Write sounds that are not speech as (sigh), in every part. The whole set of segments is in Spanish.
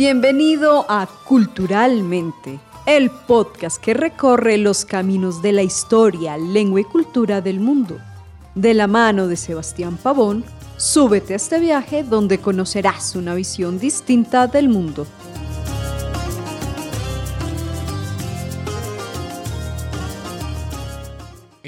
Bienvenido a Culturalmente, el podcast que recorre los caminos de la historia, lengua y cultura del mundo. De la mano de Sebastián Pavón, súbete a este viaje donde conocerás una visión distinta del mundo.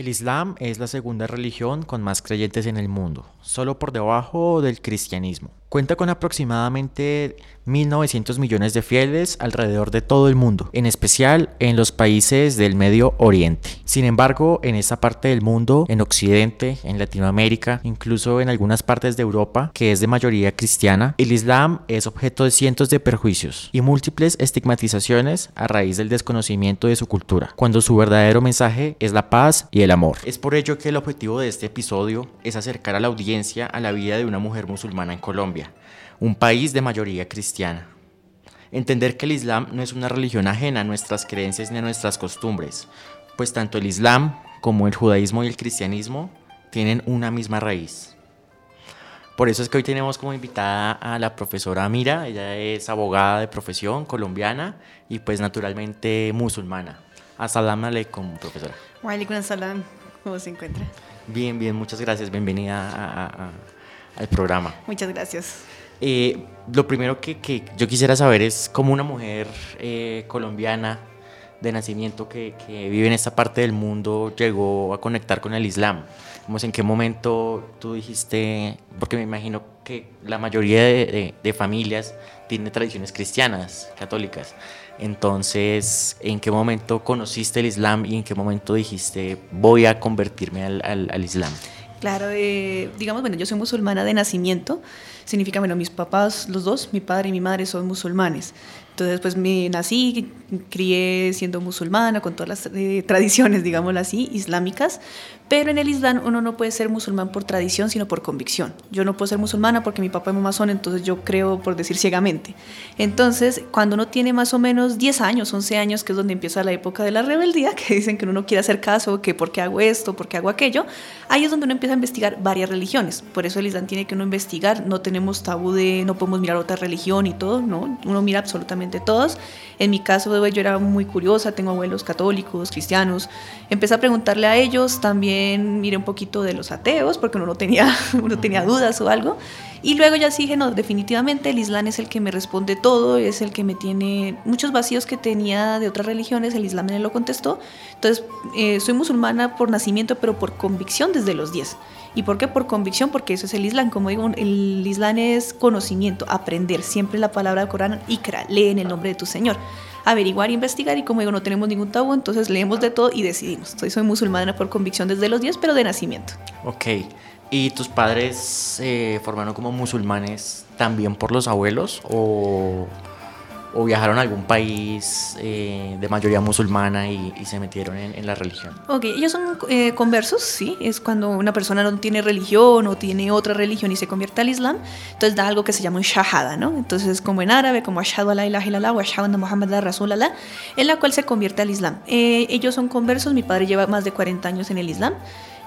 El Islam es la segunda religión con más creyentes en el mundo, solo por debajo del cristianismo. Cuenta con aproximadamente 1.900 millones de fieles alrededor de todo el mundo, en especial en los países del Medio Oriente. Sin embargo, en esta parte del mundo, en Occidente, en Latinoamérica, incluso en algunas partes de Europa, que es de mayoría cristiana, el Islam es objeto de cientos de perjuicios y múltiples estigmatizaciones a raíz del desconocimiento de su cultura, cuando su verdadero mensaje es la paz y el Es por ello que el objetivo de este episodio es acercar a la audiencia a la vida de una mujer musulmana en Colombia un país de mayoría cristiana. Entender que el Islam no es una religión ajena a nuestras creencias ni a nuestras costumbres, pues tanto el Islam como el judaísmo y el cristianismo tienen una misma raíz. Por eso es que hoy tenemos como invitada a la profesora Mira, ella es abogada de profesión colombiana y pues naturalmente musulmana. Assalamu alaikum, profesora. Wa salam, ¿cómo se encuentra? Bien, bien, muchas gracias, bienvenida al programa. Muchas gracias. Eh, lo primero que, yo quisiera saber es cómo una mujer eh, colombiana de nacimiento que, vive en esta parte del mundo llegó a conectar con el Islam. ¿En qué momento tú dijiste, porque me imagino que la mayoría de, familias tiene tradiciones cristianas, católicas. Entonces, ¿en qué momento conociste el Islam y en qué momento dijiste, voy a convertirme al, Islam? Claro, eh, digamos, bueno, yo soy musulmana de nacimiento, significa, bueno, mis papás, los dos, mi padre y mi madre son musulmanes. Entonces, pues me nací, crié siendo musulmana, con todas las eh, tradiciones, digámoslo así, islámicas, pero en el Islam uno no puede ser musulmán por tradición, sino por convicción. Yo no puedo ser musulmana porque mi papá y mamá son, entonces yo creo, por decir ciegamente. Entonces, cuando uno tiene más o menos 10 años, 11 años, que es donde empieza la época de la rebeldía, (laughs) que dicen que uno no quiere hacer caso, que por qué hago esto, por qué hago aquello, ahí es donde uno empieza a investigar varias religiones. Por eso el Islam tiene que uno investigar, no tenemos tabú de no podemos mirar otra religión y todo, no, uno mira absolutamente todos. En mi caso, yo era muy curiosa, tengo abuelos católicos, cristianos. Empecé a preguntarle a ellos, también miré un poquito de los ateos, porque uno no tenía, (laughs) uno tenía dudas o algo. Y luego ya dije, no, definitivamente el Islam es el que me responde todo, es el que me tiene muchos vacíos que tenía de otras religiones, el Islam me lo contestó. Entonces, eh, soy musulmana por nacimiento, pero por convicción desde los 10. ¿Y por qué? Por convicción, porque eso es el Islam. Como digo, el Islam es conocimiento, aprender. Siempre la palabra del Corán, ikra, lee en el nombre de tu Señor. Averiguar, investigar y como digo, no tenemos ningún tabú, entonces leemos de todo y decidimos. Soy, soy musulmana por convicción desde los 10, pero de nacimiento. Ok. ¿Y tus padres se formaron como musulmanes también por los abuelos o, viajaron a algún país eh, de mayoría musulmana y, se metieron en, la religión? Ok, ellos son eh, conversos, sí, es cuando una persona no tiene religión o tiene otra religión y se convierte al Islam, entonces da algo que se llama un shahada, ¿no? Entonces como en árabe, como ashadu ala ilaha illallah o ashadu anna muhammad rasulallah, en la cual se convierte al Islam. Eh, ellos son conversos, mi padre lleva más de 40 años en el Islam,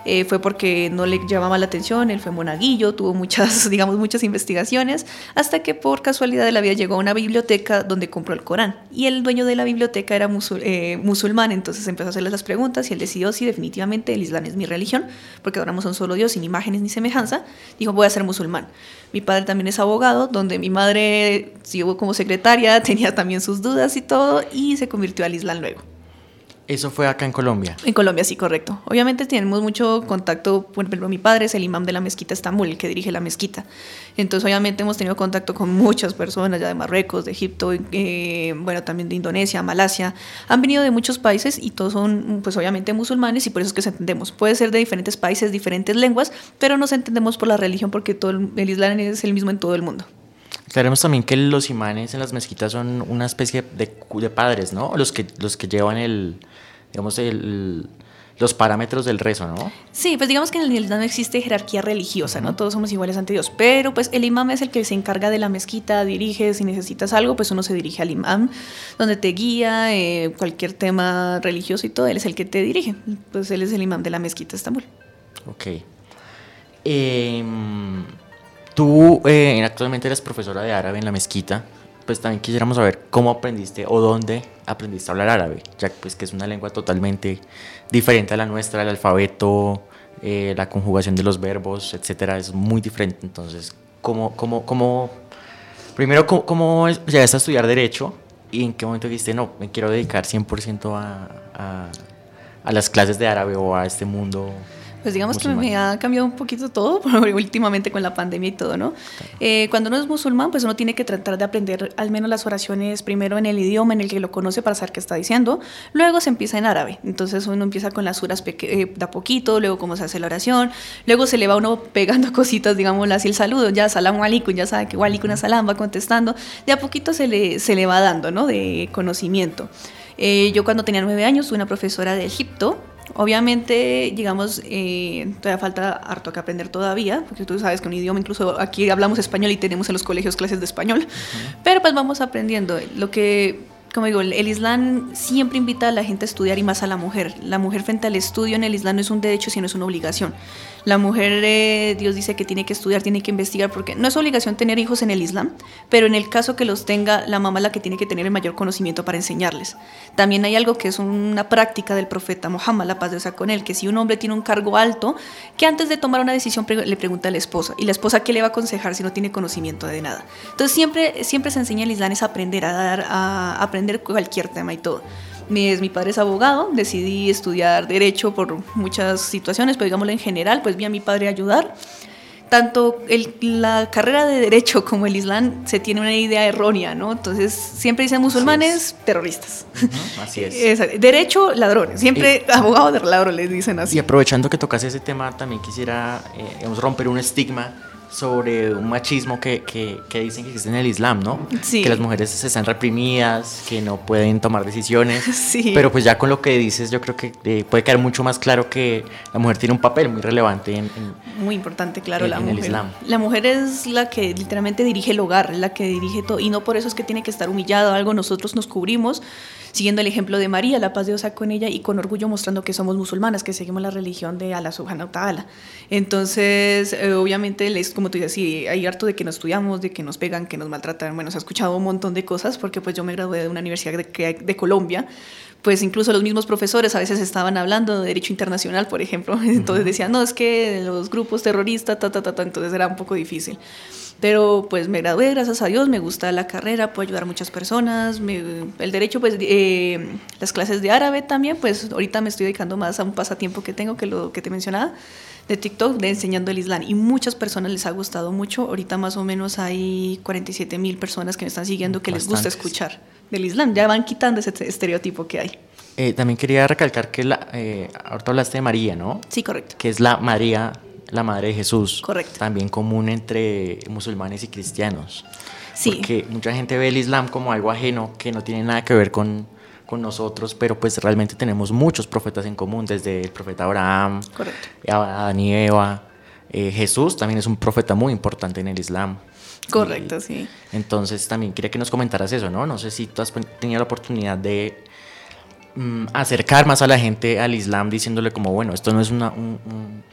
eh, fue porque no le llamaba la atención, él fue monaguillo, tuvo muchas, (laughs) digamos, muchas investigaciones, hasta que por casualidad de la vida llegó a una biblioteca donde compró el Corán. Y el dueño de la biblioteca era eh, musulmán, entonces empezó a hacerle las preguntas y él decidió, sí, definitivamente el Islam es mi religión, porque adoramos a un solo Dios, sin imágenes ni semejanza. Dijo, voy a ser musulmán. Mi padre también es abogado, donde mi madre siguió como secretaria, (laughs) tenía también sus dudas y todo, y se convirtió al Islam luego. ¿Eso fue acá en Colombia? En Colombia, sí, correcto. Obviamente tenemos mucho contacto, por ejemplo, mi padre es el imam de la mezquita Estambul, el que dirige la mezquita. Entonces, obviamente hemos tenido contacto con muchas personas ya de Marruecos, de Egipto, eh, bueno, también de Indonesia, Malasia. Han venido de muchos países y todos son, pues obviamente, musulmanes y por eso es que nos entendemos. Puede ser de diferentes países, diferentes lenguas, pero nos entendemos por la religión porque todo el, el Islam es el mismo en todo el mundo. Sabemos también que los imanes en las mezquitas son una especie de, de padres, ¿no? Los que, los que llevan el, digamos, el, los parámetros del rezo, ¿no? Sí, pues digamos que en el Islam no existe jerarquía religiosa, ¿no? Todos somos iguales ante Dios, pero pues el imam es el que se encarga de la mezquita, dirige, si necesitas algo, pues uno se dirige al imam, donde te guía, eh, cualquier tema religioso y todo, él es el que te dirige, pues él es el imam de la mezquita Estambul. Ok. Em, tú eh, actualmente eres profesora de árabe en la mezquita pues también quisiéramos saber cómo aprendiste o dónde aprendiste a hablar árabe, ya pues que es una lengua totalmente diferente a la nuestra, el alfabeto, eh, la conjugación de los verbos, etcétera, es muy diferente. Entonces, ¿cómo, cómo, cómo primero, cómo, cómo llegaste a estudiar Derecho y en qué momento dijiste, no, me quiero dedicar 100% a, a, a las clases de árabe o a este mundo pues digamos que me ha cambiado un poquito todo, (laughs) últimamente con la pandemia y todo, ¿no? Eh, cuando uno es musulmán, pues uno tiene que tratar de aprender al menos las oraciones primero en el idioma en el que lo conoce para saber qué está diciendo, luego se empieza en árabe, entonces uno empieza con las suras eh, de a poquito, luego cómo se hace la oración, luego se le va uno pegando (laughs) cositas, digamos así, el saludo, ya salam alaikum, ya sabe que alaikum salam va contestando, de a poquito se le, se le va dando, ¿no? De conocimiento. Eh, yo cuando tenía nueve años una profesora de Egipto Obviamente, digamos, eh, todavía falta harto que aprender todavía, porque tú sabes que un idioma, incluso aquí hablamos español y tenemos en los colegios clases de español, pero pues vamos aprendiendo. Lo que, como digo, el, Islam siempre invita a la gente a estudiar y más a la mujer. La mujer frente al estudio en el Islam no es un derecho, sino es una obligación. La mujer, eh, Dios dice que tiene que estudiar, tiene que investigar, porque no es obligación tener hijos en el Islam, pero en el caso que los tenga, la mamá es la que tiene que tener el mayor conocimiento para enseñarles. También hay algo que es una práctica del profeta Muhammad, la paz de Dios con él, que si un hombre tiene un cargo alto, que antes de tomar una decisión le pregunta a la esposa, y la esposa qué le va a aconsejar si no tiene conocimiento de nada. Entonces siempre, siempre se enseña el Islam es aprender a dar, a aprender cualquier tema y todo. Mi, mi padre es abogado, decidí estudiar derecho por muchas situaciones, pero digámoslo en general, pues vi a mi padre ayudar. Tanto el, la carrera de derecho como el islam se tiene una idea errónea, ¿no? Entonces siempre dicen musulmanes, terroristas. así es. (laughs) derecho, ladrones. Siempre abogados de ladrones dicen así. Y aprovechando que tocas ese tema, también quisiera eh, romper un estigma sobre un machismo que, que, que, dicen que existe en el Islam, ¿no? Sí. Que las mujeres están reprimidas, que no pueden tomar decisiones. (laughs) Sí. Pero pues ya con lo que dices, yo creo que eh, puede quedar mucho más claro que la mujer tiene un papel muy relevante en, en muy importante, claro, en, la en mujer. el Islam. La mujer es la que literalmente dirige el hogar, la que dirige todo, y no por eso es que tiene que estar humillada o algo, nosotros nos cubrimos siguiendo el ejemplo de María, la paz de Dios con ella y con orgullo mostrando que somos musulmanas, que seguimos la religión de Allah subhanahu wa ta'ala. Entonces, eh, obviamente, les, como tú dices, sí, hay harto de que nos estudiamos, de que nos pegan, que nos maltratan. Bueno, se ha escuchado un montón de cosas porque pues yo me gradué de una universidad de, de Colombia pues incluso los mismos profesores a veces estaban hablando de derecho internacional, por ejemplo, (laughs) entonces decían, no, es que los grupos terroristas, ta, ta, ta, ta, entonces era un poco difícil. Pero pues me gradué, gracias a Dios, me gusta la carrera, puedo ayudar a muchas personas, me, el derecho, pues eh, las clases de árabe también, pues ahorita me estoy dedicando más a un pasatiempo que tengo, que lo que te mencionaba, de TikTok, de enseñando el Islam. Y muchas personas les ha gustado mucho, ahorita más o menos hay 47 mil personas que me están siguiendo que Bastantes. les gusta escuchar del Islam, ya van quitando ese estereotipo que hay. Eh, también quería recalcar que la, eh, ahorita hablaste de María, ¿no? Sí, correcto. Que es la María, la madre de Jesús. Correcto. También común entre musulmanes y cristianos. Sí. Porque mucha gente ve el Islam como algo ajeno, que no tiene nada que ver con, con nosotros, pero pues realmente tenemos muchos profetas en común, desde el profeta Abraham, Correcto. Adán y Eva. Eh, Jesús también es un profeta muy importante en el Islam. Correcto, Y sí. Entonces también quería que nos comentaras eso, ¿no? No sé si tú has tenido la oportunidad de mm, acercar más a la gente al Islam diciéndole como, bueno, esto no es una, un- un-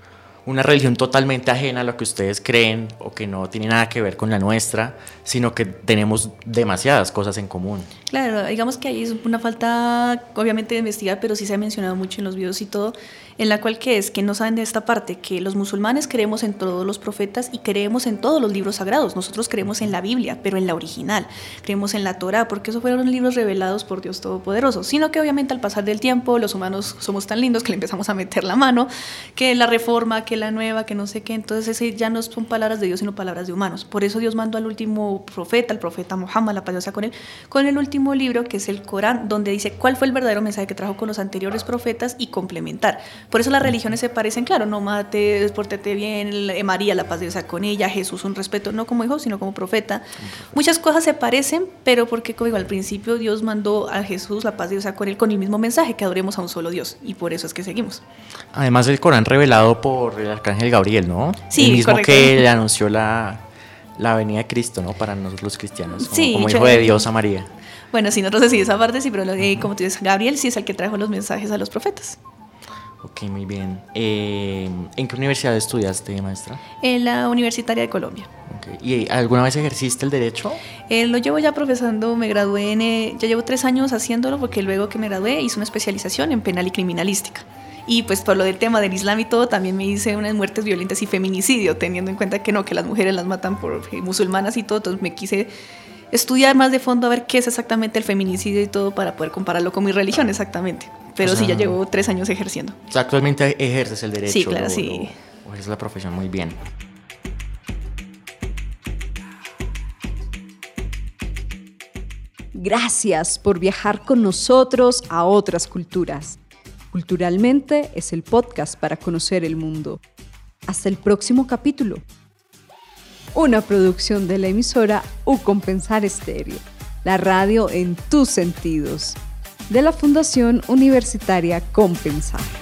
una religión totalmente ajena a lo que ustedes creen o que no tiene nada que ver con la nuestra, sino que tenemos demasiadas cosas en común. Claro, digamos que ahí es una falta, obviamente, de investigar, pero sí se ha mencionado mucho en los videos y todo, en la cual que es que no saben de esta parte, que los musulmanes creemos en todos los profetas y creemos en todos los libros sagrados. Nosotros creemos en la Biblia, pero en la original. Creemos en la Torah, porque esos fueron libros revelados por Dios Todopoderoso. Sino que obviamente al pasar del tiempo, los humanos somos tan lindos que le empezamos a meter la mano, que la reforma, que la nueva, que no sé qué. Entonces ese ya no son palabras de Dios, sino palabras de humanos. Por eso Dios mandó al último profeta, el profeta Muhammad, la paz sea con él, con el último libro, que es el Corán, donde dice cuál fue el verdadero mensaje que trajo con los anteriores profetas y complementar. Por eso las religiones se parecen, claro, no mates, pórtate bien, eh, María, la paz de Dios con ella, Jesús, un respeto, no como hijo, sino como profeta. Muchas cosas se parecen, pero porque, como digo, al principio Dios mandó a Jesús, la paz de Dios con él, con el mismo mensaje, que adoremos a un solo Dios. Y por eso es que seguimos. Además, el Corán revelado por el arcángel Gabriel, ¿no? Sí, el mismo correcto. que le anunció la, la venida de Cristo, ¿no? Para nosotros los cristianos, como, Sí, como hijo de Dios a María. Bueno, sí, nosotros sí, esa parte sí, pero eh, como tú dices, Gabriel sí es el que trajo los mensajes a los profetas. Ok, muy bien. Eh, ¿En qué universidad estudiaste, maestra? En la Universitaria de Colombia. ¿Y alguna vez ejerciste el derecho? Eh, lo llevo ya profesando, me gradué en, eh, ya llevo tres años haciéndolo porque luego que me gradué hice una especialización en penal y criminalística. Y pues por lo del tema del Islam y todo, también me hice unas muertes violentas y feminicidio, teniendo en cuenta que no, que las mujeres las matan por eh, musulmanas y todo, entonces me quise estudiar más de fondo a ver qué es exactamente el feminicidio y todo para poder compararlo con mi religión exactamente. Pero sí, ya llevo tres años ejerciendo. O sea, actualmente ejerces el derecho. Sí, claro, sí. O ejerces la profesión muy bien. Gracias por viajar con nosotros a otras culturas. Culturalmente es el podcast para conocer el mundo. Hasta el próximo capítulo. Una producción de la emisora U Compensar Estéreo, la radio en tus sentidos, de la Fundación Universitaria Compensar.